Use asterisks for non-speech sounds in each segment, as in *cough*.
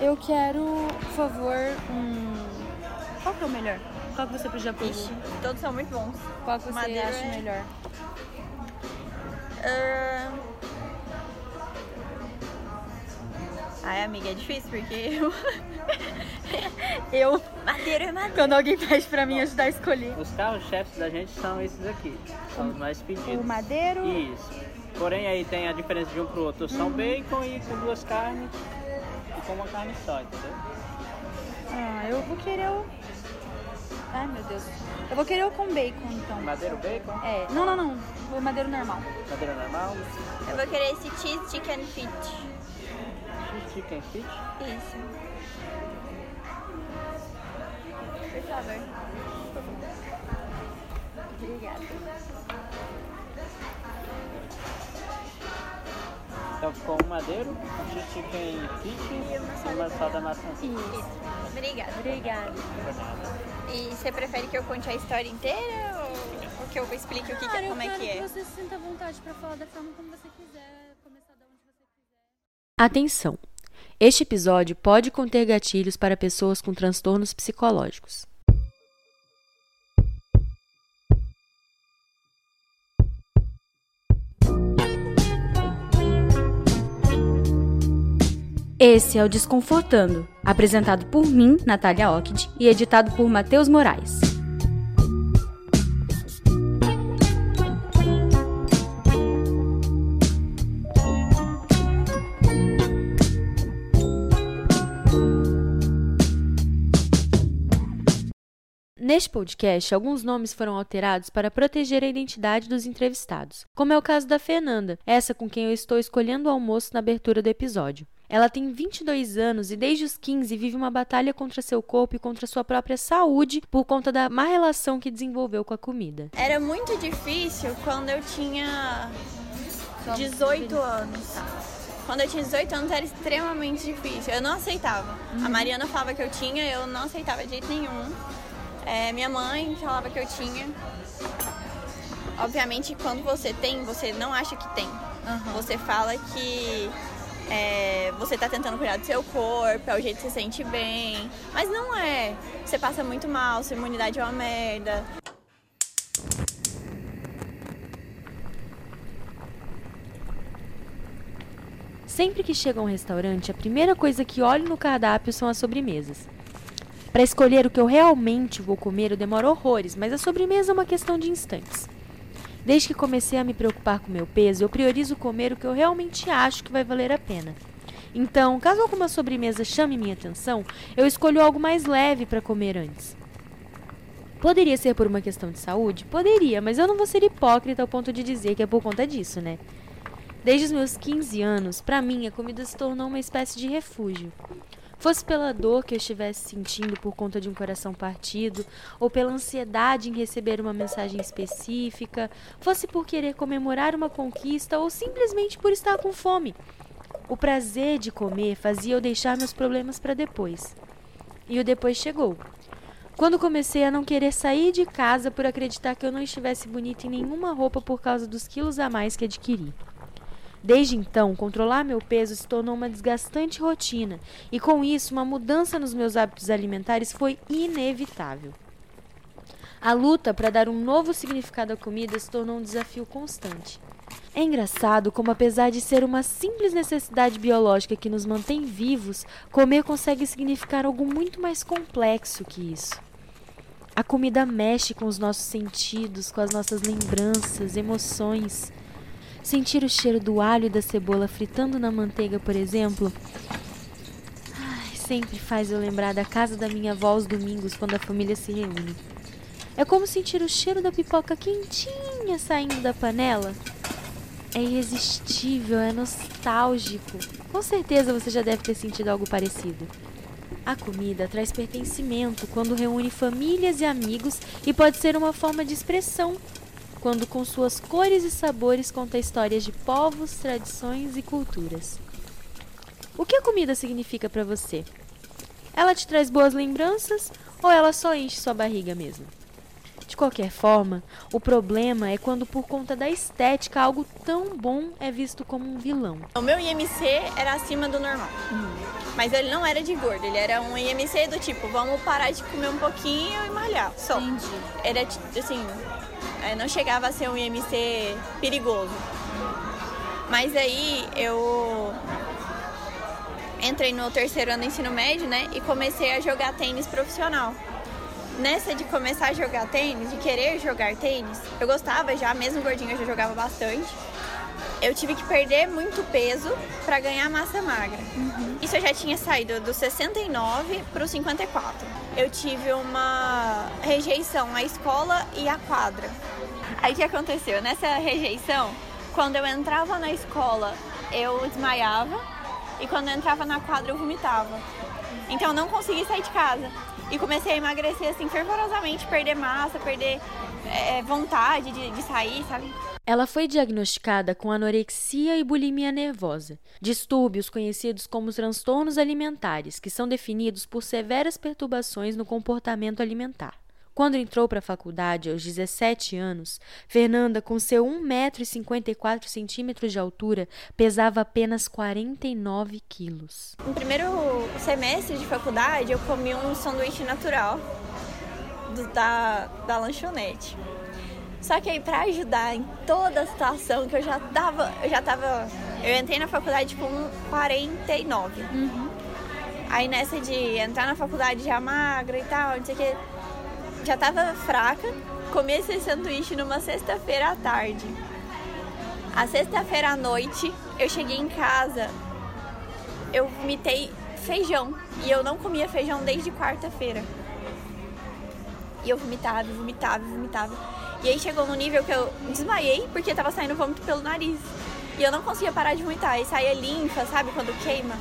Eu quero, por favor, um. Qual que é o melhor? Qual que você já provou? Ixi, todos são muito bons. Qual que você Madeira acha é- melhor? Ahn. Ai, amiga, é difícil porque eu. *laughs* eu. Madeira é madeira. Quando alguém pede pra mim ajudar a escolher. Os carros-chefes da gente são esses aqui. São os mais pedidos. O madeiro. Isso. Porém, aí tem a diferença de um pro outro. São bacon e com duas carnes com uma carne só, entendeu? Ah, eu vou querer o. Ai, meu Deus. Eu vou querer o com bacon, então. Madeiro bacon, É. Não, não, não. O madeiro normal. madeira normal, Eu vou querer esse cheese chicken fit. cheese chicken fit. Isso. Por favor. Obrigada. Então ficou um madeiro, um chicken fit E uma e uma só da maçã. Isso. Obrigada. Obrigada. E você prefere que eu conte a história inteira ou, ou que eu explique o que, que é, como é quero que é? você se sinta à vontade pra falar da forma como você quiser, começar da onde você quiser. Atenção! Este episódio pode conter gatilhos para pessoas com transtornos psicológicos. Esse é o Desconfortando, apresentado por mim, Natália Ockid, e editado por Matheus Moraes. Neste podcast, alguns nomes foram alterados para proteger a identidade dos entrevistados, como é o caso da Fernanda, essa com quem eu estou escolhendo o almoço na abertura do episódio. Ela tem 22 anos e desde os 15 vive uma batalha contra seu corpo e contra sua própria saúde por conta da má relação que desenvolveu com a comida. Era muito difícil quando eu tinha 18 anos. Quando eu tinha 18 anos era extremamente difícil. Eu não aceitava. A Mariana falava que eu tinha, eu não aceitava de jeito nenhum. É, minha mãe falava que eu tinha. Obviamente, quando você tem, você não acha que tem. Você fala que é, você tá tentando cuidar do seu corpo, é o jeito que você se sente bem. Mas não é. Você passa muito mal, sua imunidade é uma merda. Sempre que chego a um restaurante, a primeira coisa que olho no cardápio são as sobremesas. Para escolher o que eu realmente vou comer, eu demoro horrores, mas a sobremesa é uma questão de instantes. Desde que comecei a me preocupar com meu peso, eu priorizo comer o que eu realmente acho que vai valer a pena. Então, caso alguma sobremesa chame minha atenção, eu escolho algo mais leve para comer antes. Poderia ser por uma questão de saúde? Poderia, mas eu não vou ser hipócrita ao ponto de dizer que é por conta disso, né? Desde os meus 15 anos, para mim, a comida se tornou uma espécie de refúgio. Fosse pela dor que eu estivesse sentindo por conta de um coração partido, ou pela ansiedade em receber uma mensagem específica, fosse por querer comemorar uma conquista ou simplesmente por estar com fome. O prazer de comer fazia eu deixar meus problemas para depois. E o depois chegou. Quando comecei a não querer sair de casa por acreditar que eu não estivesse bonita em nenhuma roupa por causa dos quilos a mais que adquiri. Desde então, controlar meu peso se tornou uma desgastante rotina, e com isso, uma mudança nos meus hábitos alimentares foi inevitável. A luta para dar um novo significado à comida se tornou um desafio constante. É engraçado como, apesar de ser uma simples necessidade biológica que nos mantém vivos, comer consegue significar algo muito mais complexo que isso. A comida mexe com os nossos sentidos, com as nossas lembranças, emoções. Sentir o cheiro do alho e da cebola fritando na manteiga, por exemplo, ai, sempre faz eu lembrar da casa da minha avó aos domingos quando a família se reúne. É como sentir o cheiro da pipoca quentinha saindo da panela. É irresistível, é nostálgico. Com certeza você já deve ter sentido algo parecido. A comida traz pertencimento quando reúne famílias e amigos e pode ser uma forma de expressão quando com suas cores e sabores conta histórias de povos, tradições e culturas. O que a comida significa para você? Ela te traz boas lembranças ou ela só enche sua barriga mesmo? De qualquer forma, o problema é quando, por conta da estética, algo tão bom é visto como um vilão. O meu IMC era acima do normal. Mas ele não era de gordo, ele era um IMC do tipo, vamos parar de comer um pouquinho e malhar. Só. Entendi. Era assim, é, não chegava a ser um IMC perigoso. Mas aí eu entrei no terceiro ano do ensino médio, né? E comecei a jogar tênis profissional. Nessa de começar a jogar tênis, de querer jogar tênis, eu gostava já, mesmo gordinho eu já jogava bastante. Eu tive que perder muito peso para ganhar massa magra. Isso eu já tinha saído do 69 para o 54. Eu tive uma rejeição à escola e à quadra. Aí o que aconteceu? Nessa rejeição, quando eu entrava na escola, eu desmaiava e quando eu entrava na quadra, eu vomitava. Então eu não consegui sair de casa. E comecei a emagrecer assim fervorosamente, perder massa, perder é, vontade de, de sair, sabe? Ela foi diagnosticada com anorexia e bulimia nervosa, distúrbios conhecidos como transtornos alimentares, que são definidos por severas perturbações no comportamento alimentar. Quando entrou para a faculdade aos 17 anos, Fernanda, com seu 1,54 m de altura, pesava apenas 49 quilos. No primeiro semestre de faculdade, eu comi um sanduíche natural do, da, da lanchonete. Só que aí pra ajudar em toda a situação que eu já tava, eu já tava, eu entrei na faculdade com 49. Uhum. Aí nessa de entrar na faculdade já magra e tal, não sei o que, já tava fraca, comi esse sanduíche numa sexta-feira à tarde. A sexta-feira à noite, eu cheguei em casa, eu vomitei feijão. E eu não comia feijão desde quarta-feira. E eu vomitava, vomitava, vomitava. E aí chegou no nível que eu desmaiei porque tava saindo vômito pelo nariz. E eu não conseguia parar de vomitar. E saía linfa, sabe? Quando queima.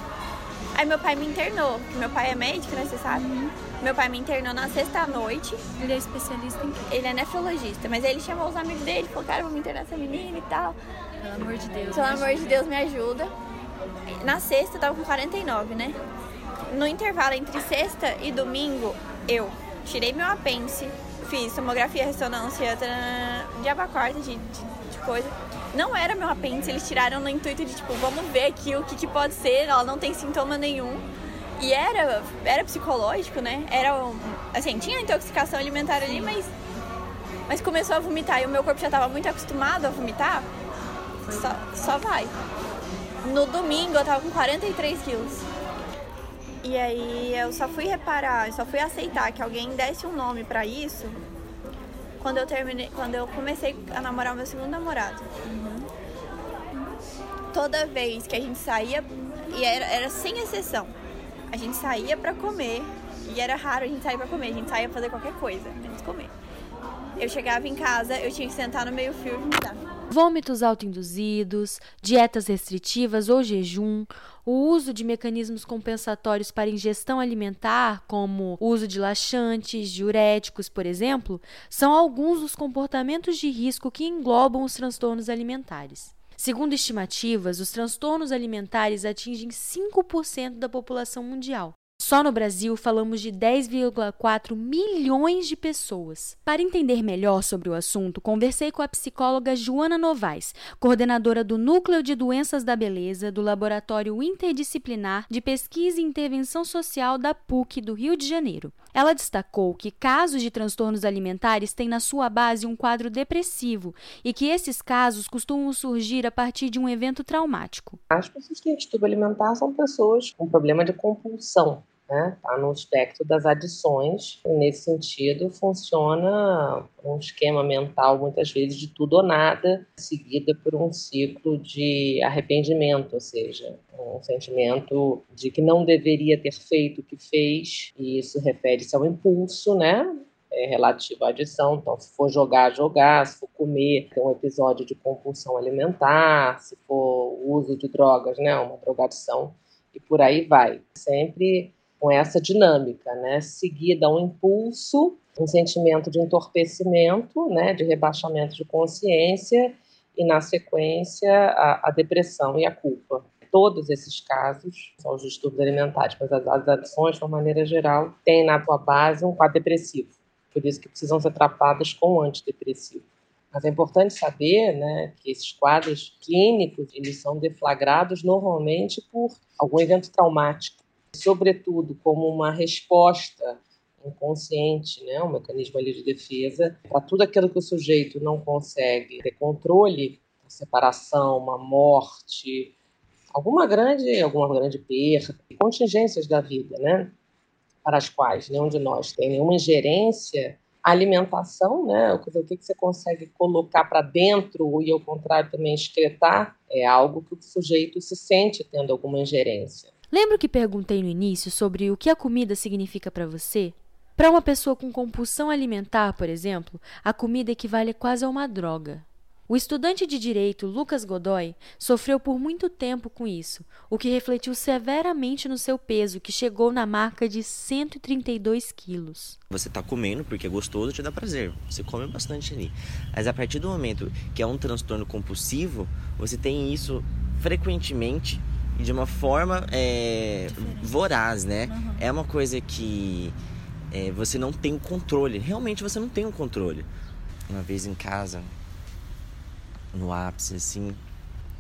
Aí meu pai me internou, meu pai é médico, né? Você sabe? Meu pai me internou na sexta noite. Ele é especialista em quê? Ele é nefrologista, mas ele chamou os amigos dele, falou, cara, vamos internar essa menina e tal. Pelo amor de Deus. Pelo me amor de. Deus, me ajuda. Na sexta eu tava com 49, né? No intervalo entre sexta e domingo, eu tirei meu apêndice, fiz tomografia, ressonância, diaba quarta de, de, de coisa. Não era meu apêndice, eles tiraram no intuito de tipo, vamos ver aqui o que, que pode ser, ela não tem sintoma nenhum. E era, era psicológico, né? Era, um- assim, tinha intoxicação alimentar ali, mas, mas começou a vomitar e o meu corpo já tava muito acostumado a vomitar. Só, só vai. No domingo eu tava com 43 quilos. E aí eu só fui reparar, eu só fui aceitar que alguém desse um nome pra isso quando eu terminei, quando eu comecei a namorar o meu segundo namorado. Toda vez que a gente saía, e era, era sem exceção, a gente saía pra comer, e era raro a gente sair pra comer, a gente saía pra fazer qualquer coisa, menos comer. Eu chegava em casa, eu tinha que sentar no meio fio e vomitar. Vômitos autoinduzidos, dietas restritivas ou jejum, o uso de mecanismos compensatórios para ingestão alimentar, como o uso de laxantes, diuréticos, por exemplo, são alguns dos comportamentos de risco que englobam os transtornos alimentares. Segundo estimativas, os transtornos alimentares atingem 5% da população mundial. Só no Brasil falamos de 10,4 milhões de pessoas. Para entender melhor sobre o assunto, conversei com a psicóloga Joana Novaes, coordenadora do Núcleo de Doenças da Beleza do Laboratório Interdisciplinar de Pesquisa e Intervenção Social da PUC do Rio de Janeiro. Ela destacou que casos de transtornos alimentares têm na sua base um quadro depressivo e que esses casos costumam surgir a partir de um evento traumático. As pessoas que têm distúrbio alimentar são pessoas com problema de compulsão, né? Tá no espectro das adições. E nesse sentido, funciona um esquema mental, muitas vezes, de tudo ou nada, seguida por um ciclo de arrependimento, ou seja, um sentimento de que não deveria ter feito o que fez, e isso refere-se ao impulso, né? é relativo à adição. Então, se for jogar, jogar, se for comer, tem um episódio de compulsão alimentar, se for uso de drogas, né, uma drogadição, e por aí vai. Sempre com essa dinâmica, né, seguida a um impulso, um sentimento de entorpecimento, né, de rebaixamento de consciência, e na sequência a, a depressão e a culpa. Todos esses casos são os distúrbios alimentares, mas as, as adições, de uma maneira geral, têm na sua base um quadro depressivo por isso que precisam ser tratadas com antidepressivo. Mas é importante saber né, que esses quadros clínicos eles são deflagrados normalmente por algum evento traumático, sobretudo como uma resposta inconsciente, né, um mecanismo ali de defesa para tudo aquilo que o sujeito não consegue ter controle, uma separação, uma morte, alguma grande, alguma grande perda, contingências da vida, né, para as quais nenhum de nós tem nenhuma ingerência alimentação, né? O que você consegue colocar para dentro e, ao contrário, também excretar, é algo que o sujeito se sente tendo alguma ingerência. Lembra que perguntei no início sobre o que a comida significa para você? Para uma pessoa com compulsão alimentar, por exemplo, a comida equivale quase a uma droga. O estudante de direito Lucas Godoy sofreu por muito tempo com isso, o que refletiu severamente no seu peso, que chegou na marca de 132 quilos. Você está comendo porque é gostoso, te dá prazer. Você come bastante ali. Mas a partir do momento que é um transtorno compulsivo, você tem isso frequentemente e de uma forma é, voraz, né? Uhum. É uma coisa que é, você não tem o controle. Realmente você não tem o controle. Uma vez em casa, no ápice, assim,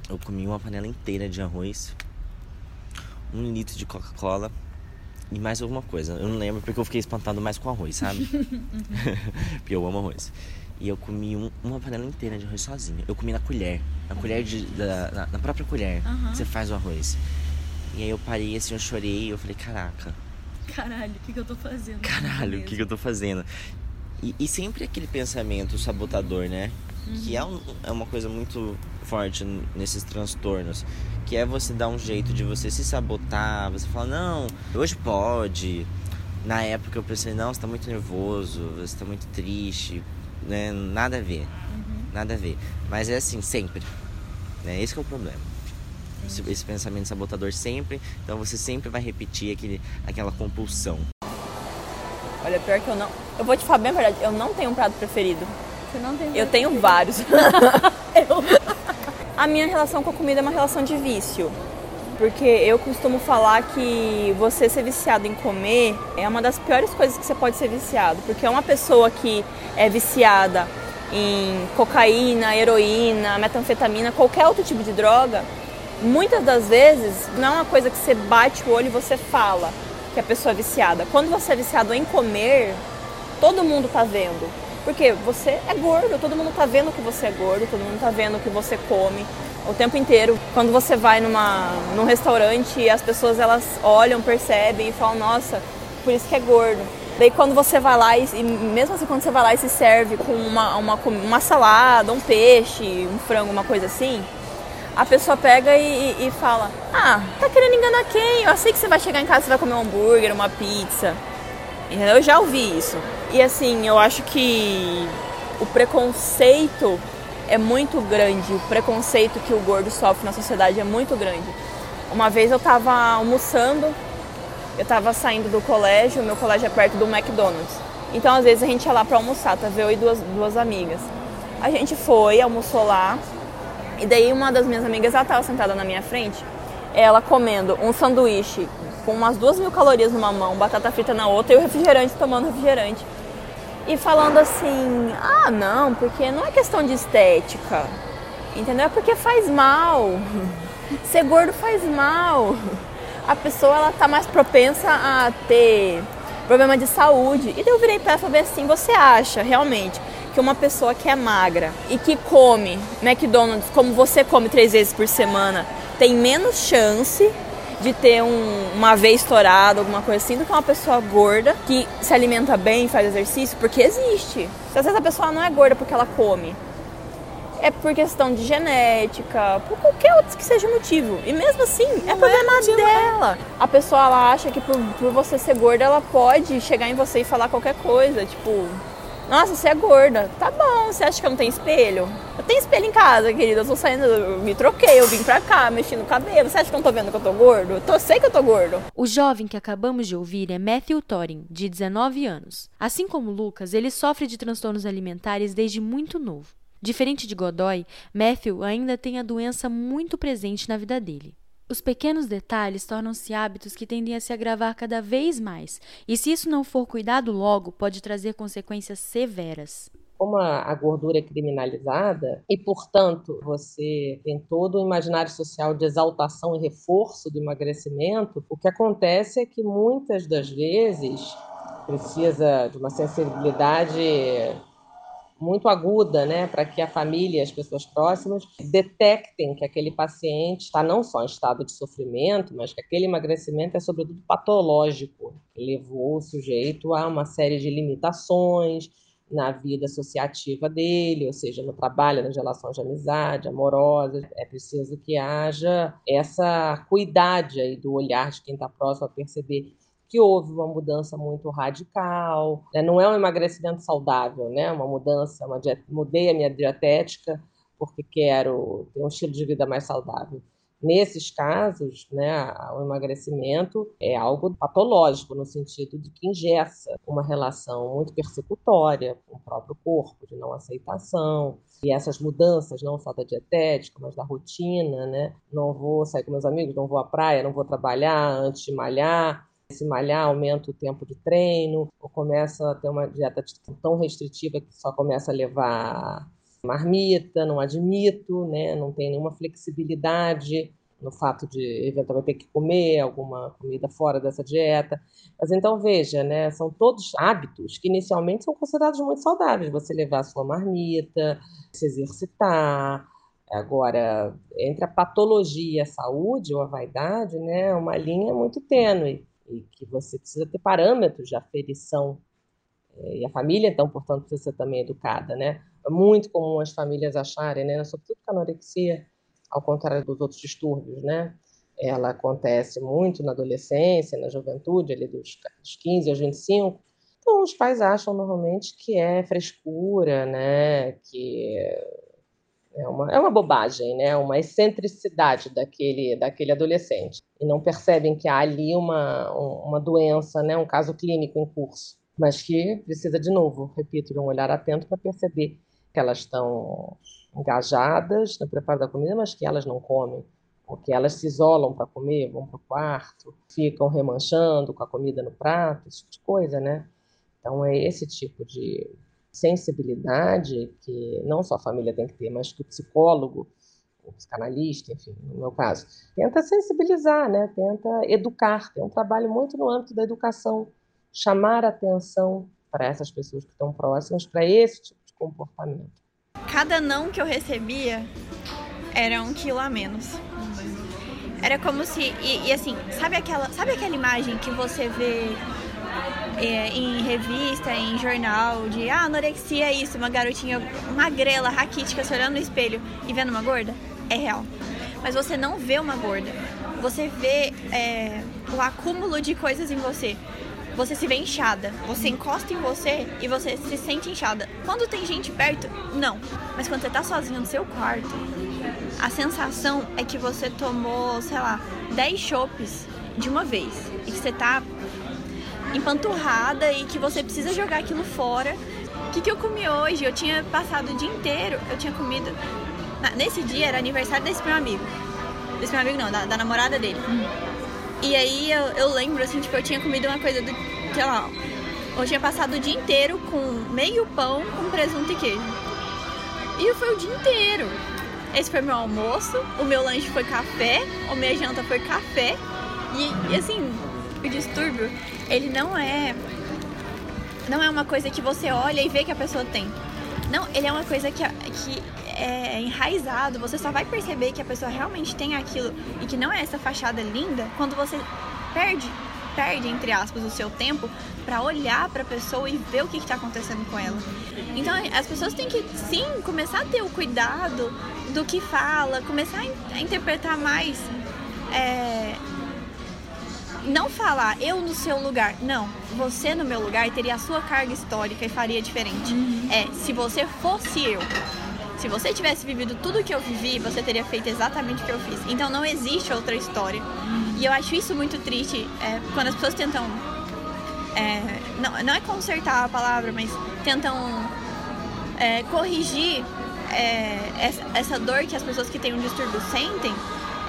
eu comi uma panela inteira de arroz, um litro de Coca-Cola e mais alguma coisa. Eu não lembro porque eu fiquei espantado mais com arroz, sabe? *laughs* *laughs* porque eu amo arroz. E eu comi um, uma panela inteira de arroz sozinho. Eu comi na colher. Na colher de. Da, na, na própria colher uhum. que você faz o arroz. E aí eu parei assim, eu chorei eu falei, caraca. Caralho, o que, que eu tô fazendo? Caralho, o que, que eu tô fazendo? E, e sempre aquele pensamento sabotador, né? uhum. que é, um, é uma coisa muito forte nesses transtornos, que é você dar um jeito de você se sabotar, você fala, não, hoje pode. Na época eu pensei, não, você tá muito nervoso, você tá muito triste, né? Nada a ver. Uhum. Nada a ver. Mas é assim, sempre. Né? Esse é o problema. Esse, esse, pensamento sabotador sempre, então você sempre vai repetir aquele, aquela compulsão. Olha, pior que eu não. Eu vou te falar bem a verdade, eu não tenho um prato preferido. Você não tem Eu tenho vários. *laughs* *laughs* eu. A minha relação com a comida é uma relação de vício. Porque eu costumo falar que você ser viciado em comer é uma das piores coisas que você pode ser viciado. Porque é uma pessoa que é viciada em cocaína, heroína, metanfetamina, qualquer outro tipo de droga, muitas das vezes não é uma coisa que você bate o olho e você fala que a pessoa é viciada. Quando você é viciado em comer, todo mundo tá vendo. Porque você é gordo, todo mundo tá vendo que você é gordo, todo mundo tá vendo que você come o tempo inteiro. Quando você vai numa, num restaurante, as pessoas elas olham, percebem e falam, nossa, por isso que é gordo. Daí quando você vai lá, e, e mesmo assim quando você vai lá e se serve com uma, uma, uma salada, um peixe, um frango, uma coisa assim, a pessoa pega e, e, fala, ah, tá querendo enganar quem? Eu sei que você vai chegar em casa e vai comer um hambúrguer, uma pizza. Eu já ouvi isso. E assim, eu acho que o preconceito é muito grande, o preconceito que o gordo sofre na sociedade é muito grande. Uma vez eu estava almoçando, eu estava saindo do colégio, meu colégio é perto do McDonald's. Então às vezes a gente ia lá para almoçar, tá? Eu e duas, duas amigas. A gente foi, almoçou lá, e daí uma das minhas amigas, ela estava sentada na minha frente, ela comendo um sanduíche com umas duas mil calorias numa mão, batata frita na outra e o refrigerante tomando refrigerante. E falando assim, ah não, porque não é questão de estética, entendeu? É porque faz mal. *laughs* Ser gordo faz mal. A pessoa ela tá mais propensa a ter problema de saúde. E daí eu virei pra ela e falei assim, você acha realmente que uma pessoa que é magra e que come McDonald's como você come três vezes por semana tem menos chance de ter um, uma veia estourada, alguma coisa assim, do que uma pessoa gorda que se alimenta bem, faz exercício, porque existe. Às vezes a pessoa não é gorda porque ela come. É por questão de genética, por qualquer outro que seja motivo. E mesmo assim, é não é problema é dela. A pessoa ela acha que por, por você ser gorda, ela pode chegar em você e falar qualquer coisa. Tipo, nossa, você é gorda. Tá bom, você acha que eu não tenho espelho? Eu tenho espelho em casa, querida. Eu tô saindo, eu me troquei, eu vim pra cá, mexi no cabelo. Você acha que eu não tô vendo que eu tô gordo? Eu tô, sei que eu tô gordo. O jovem que acabamos de ouvir é Matthew Thorin, de 19 anos. Assim como Lucas, ele sofre de transtornos alimentares desde muito novo. Diferente de Godoy, Matthew ainda tem a doença muito presente na vida dele. Os pequenos detalhes tornam-se hábitos que tendem a se agravar cada vez mais, e se isso não for cuidado logo, pode trazer consequências severas. Como a, gordura é criminalizada e, portanto, você tem todo o imaginário social de exaltação e reforço do emagrecimento, o que acontece é que muitas das vezes precisa de uma sensibilidade muito aguda, né, para que a família e as pessoas próximas detectem que aquele paciente está não só em estado de sofrimento, mas que aquele emagrecimento é sobretudo patológico, levou o sujeito a uma série de limitações na vida associativa dele, ou seja, no trabalho, nas relações de amizade, amorosas. É preciso que haja essa cuidade aí do olhar de quem está próximo a perceber que houve uma mudança muito radical, né? não é um emagrecimento saudável, né? Uma mudança, uma diet... mudei a minha dietética porque quero ter um estilo de vida mais saudável. Nesses casos, né, o emagrecimento é algo patológico, no sentido de que ingessa uma relação muito persecutória com o próprio corpo, de não aceitação. E essas mudanças, não só da dietética, mas da rotina, né? Não vou sair com meus amigos, não vou à praia, não vou trabalhar antes de malhar, se malhar, aumenta o tempo de treino, ou começa a ter uma dieta tão restritiva que só começa a levar marmita, não admito, né? não tem nenhuma flexibilidade no fato de eventualmente ter que comer alguma comida fora dessa dieta. Mas então veja, né, são todos hábitos que inicialmente são considerados muito saudáveis. Você levar a sua marmita, se exercitar. Agora, entre a patologia e a saúde ou a vaidade, né, uma linha muito tênue e que você precisa ter parâmetros de aferição. É, e a família, então, portanto, precisa ser também educada, né? É muito comum as famílias acharem, né, sobretudo com a anorexia, ao contrário dos outros distúrbios, né? Ela acontece muito na adolescência, na juventude, ali dos 15 aos 25. Então, os pais acham normalmente que é frescura, né? Que é uma, é uma bobagem, né? Uma excentricidade daquele, daquele adolescente. E não percebem que há ali uma, uma doença, né? um caso clínico em curso. Mas que precisa, de novo, repito, de um olhar atento para perceber que elas estão engajadas no preparo da comida, mas que elas não comem, porque elas se isolam para comer, vão para o quarto, ficam remanchando com a comida no prato, esse tipo de coisa, né? Então é esse tipo de sensibilidade que não só a família tem que ter, mas que o psicólogo, o psicanalista, enfim, no meu caso, tenta sensibilizar, né? Tenta educar. Tem um trabalho muito no âmbito da educação, chamar atenção para essas pessoas que estão próximas para esse tipo de comportamento. Cada não que eu recebia era um quilo a menos. Era como se. E, e assim, sabe aquela, sabe aquela imagem que você vê é, em revista, em jornal, de ah, anorexia é isso, uma garotinha magrela, raquítica, se olhando no espelho e vendo uma gorda? É real. Mas você não vê uma gorda. Você vê é, o acúmulo de coisas em você você se vê inchada. Você encosta em você e você se sente inchada. Quando tem gente perto, não. Mas quando você tá sozinho no seu quarto, a sensação é que você tomou, sei lá, 10 chopes de uma vez. E que você tá empanturrada e que você precisa jogar aquilo fora. O que, que eu comi hoje? Eu tinha passado o dia inteiro, eu tinha comido. Nesse dia era aniversário desse meu amigo. Desse meu amigo não, da, da namorada dele. Hum. E aí eu, eu lembro, assim, tipo, eu tinha comido uma coisa do, sei lá, eu tinha passado o dia inteiro com meio pão com presunto e queijo. E foi o dia inteiro. Esse foi meu almoço, o meu lanche foi café, a minha janta foi café. E, e assim, o distúrbio, ele não é. Não é uma coisa que você olha e vê que a pessoa tem. Não, ele é uma coisa que, que é enraizado, você só vai perceber que a pessoa realmente tem aquilo e que não é essa fachada linda quando você perde, perde entre aspas o seu tempo para olhar para a pessoa e ver o que está acontecendo com ela. Então as pessoas têm que sim começar a ter o cuidado do que fala, começar a interpretar mais. É, não falar eu no seu lugar, não. Você no meu lugar teria a sua carga histórica e faria diferente. Uhum. É, se você fosse eu, se você tivesse vivido tudo que eu vivi, você teria feito exatamente o que eu fiz. Então não existe outra história. E eu acho isso muito triste é, quando as pessoas tentam. É, não, não é consertar a palavra, mas tentam é, corrigir é, essa, essa dor que as pessoas que têm um distúrbio sentem.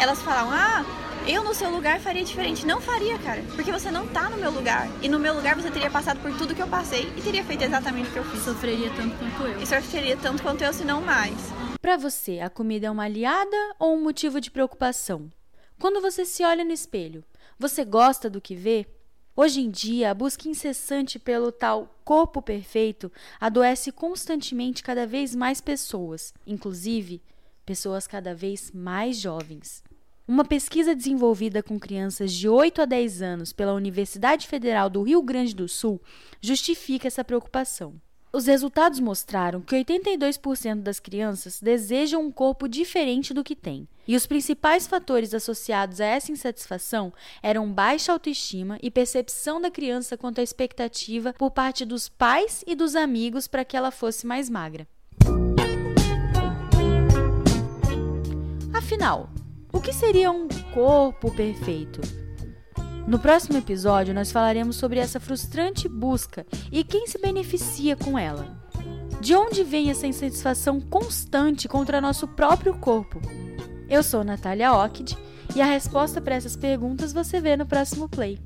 Elas falam, ah, Eu no seu lugar faria diferente. Não faria, cara. Porque você não tá no meu lugar. E no meu lugar você teria passado por tudo que eu passei e teria feito exatamente o que eu fiz. Sofreria tanto quanto eu. E sofreria tanto quanto eu, se não mais. Para você, a comida é uma aliada ou um motivo de preocupação? Quando você se olha no espelho, você gosta do que vê? Hoje em dia, a busca incessante pelo tal corpo perfeito adoece constantemente cada vez mais pessoas, inclusive pessoas cada vez mais jovens. Uma pesquisa desenvolvida com crianças de 8 a 10 anos pela Universidade Federal do Rio Grande do Sul justifica essa preocupação. Os resultados mostraram que 82% das crianças desejam um corpo diferente do que têm. E os principais fatores associados a essa insatisfação eram baixa autoestima e percepção da criança quanto à expectativa por parte dos pais e dos amigos para que ela fosse mais magra. Afinal, o que seria um corpo perfeito? No próximo episódio, nós falaremos sobre essa frustrante busca e quem se beneficia com ela. De onde vem essa insatisfação constante contra nosso próprio corpo? Eu sou Natália Ockid e a resposta para essas perguntas você vê no próximo play.